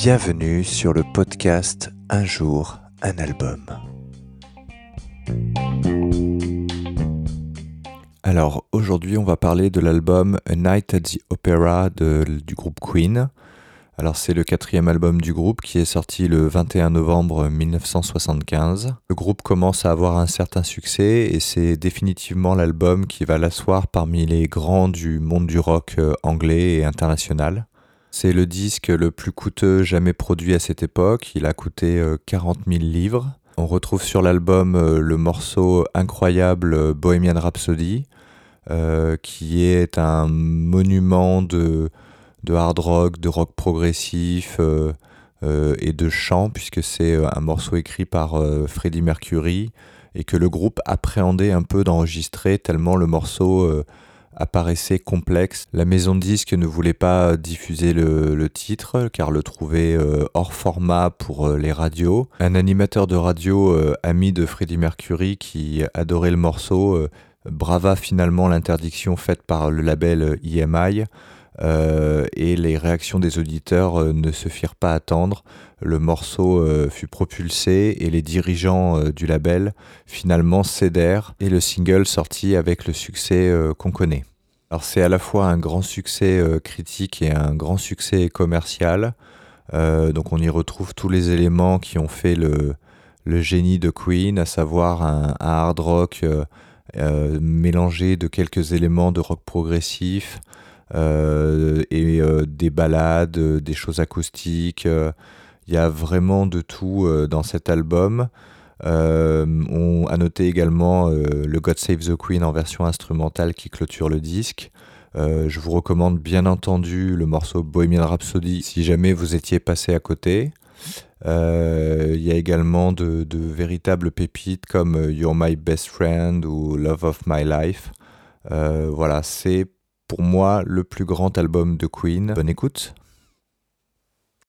Bienvenue sur le podcast Un jour, un album. Alors aujourd'hui on va parler de l'album A Night at the Opera du groupe Queen. Alors c'est le quatrième album du groupe qui est sorti le 21 novembre 1975. Le groupe commence à avoir un certain succès et c'est définitivement l'album qui va l'asseoir parmi les grands du monde du rock euh, anglais et international. C'est le disque le plus coûteux jamais produit à cette époque, il a coûté 40 euh, 000 livres. On retrouve sur l'album euh, le morceau incroyable Bohemian Rhapsody, qui est un monument de, hard rock, de rock progressif euh, euh, et de chant, puisque c'est euh, un morceau écrit par Freddie Mercury et que le groupe appréhendait un peu d'enregistrer tellement le morceau apparaissait complexe. La maison de disques ne voulait pas diffuser le, titre car le trouvait hors format pour les radios. Un animateur de radio ami de Freddie Mercury qui adorait le morceau brava finalement l'interdiction faite par le label EMI euh, et les réactions des auditeurs euh, ne se firent pas attendre. Le morceau euh, fut propulsé et les dirigeants du label finalement cédèrent et le single sortit avec le succès qu'on connaît. Alors c'est à la fois un grand succès critique et un grand succès commercial. donc on y retrouve tous les éléments qui ont fait le, génie de Queen, à savoir un, hard rock mélangé de quelques éléments de rock progressif, euh, et euh, des balades, euh, des choses acoustiques. Il y a vraiment de tout dans cet album. on a noté également le God Save the Queen en version instrumentale qui clôture le disque. je vous recommande bien entendu le morceau Bohemian Rhapsody si jamais vous étiez passé à côté. Il y a également de, véritables pépites comme You're My Best Friend ou Love of My Life. voilà, c'est pour moi le plus grand album de Queen. Bonne écoute.